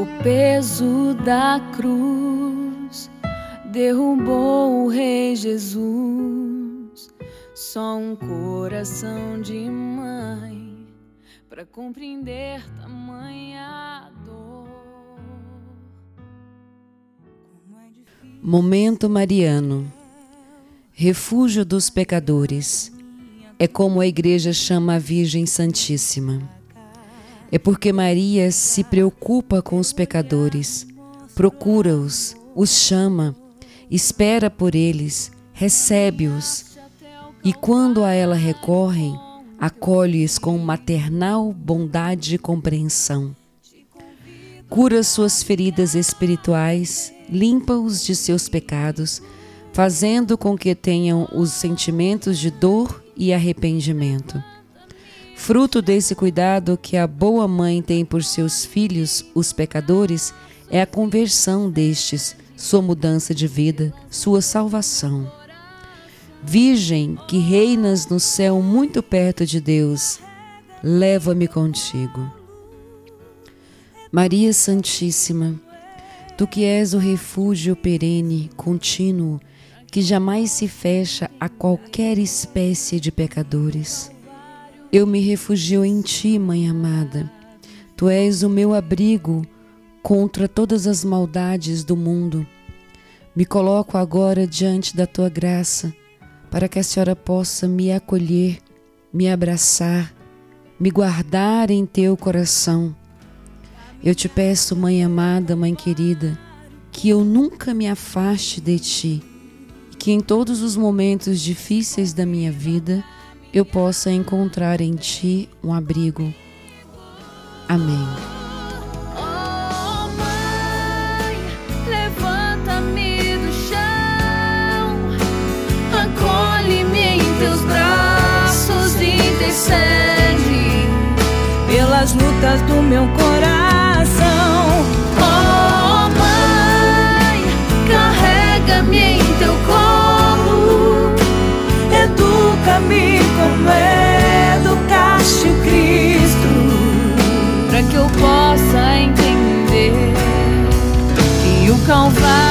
O peso da cruz derrubou o Rei Jesus. Só um coração de mãe para compreender tamanha dor. Momento Mariano Refúgio dos pecadores. É como a igreja chama a Virgem Santíssima. É porque Maria se preocupa com os pecadores, procura-os, os chama, espera por eles, recebe-os e, quando a ela recorrem, acolhe-os com maternal bondade e compreensão. Cura suas feridas espirituais, limpa-os de seus pecados, fazendo com que tenham os sentimentos de dor e arrependimento. Fruto desse cuidado que a boa mãe tem por seus filhos, os pecadores, é a conversão destes, sua mudança de vida, sua salvação. Virgem que reinas no céu muito perto de Deus, leva-me contigo. Maria Santíssima, tu que és o refúgio perene, contínuo, que jamais se fecha a qualquer espécie de pecadores. Eu me refugio em ti, Mãe amada. Tu és o meu abrigo contra todas as maldades do mundo. Me coloco agora diante da tua graça, para que a Senhora possa me acolher, me abraçar, me guardar em teu coração. Eu te peço, Mãe amada, Mãe querida, que eu nunca me afaste de ti, e que em todos os momentos difíceis da minha vida eu possa encontrar em Ti um abrigo. Amém. Levanta-me do chão, acolhe-me em teus braços e intercede pelas lutas do meu coração. s'en va.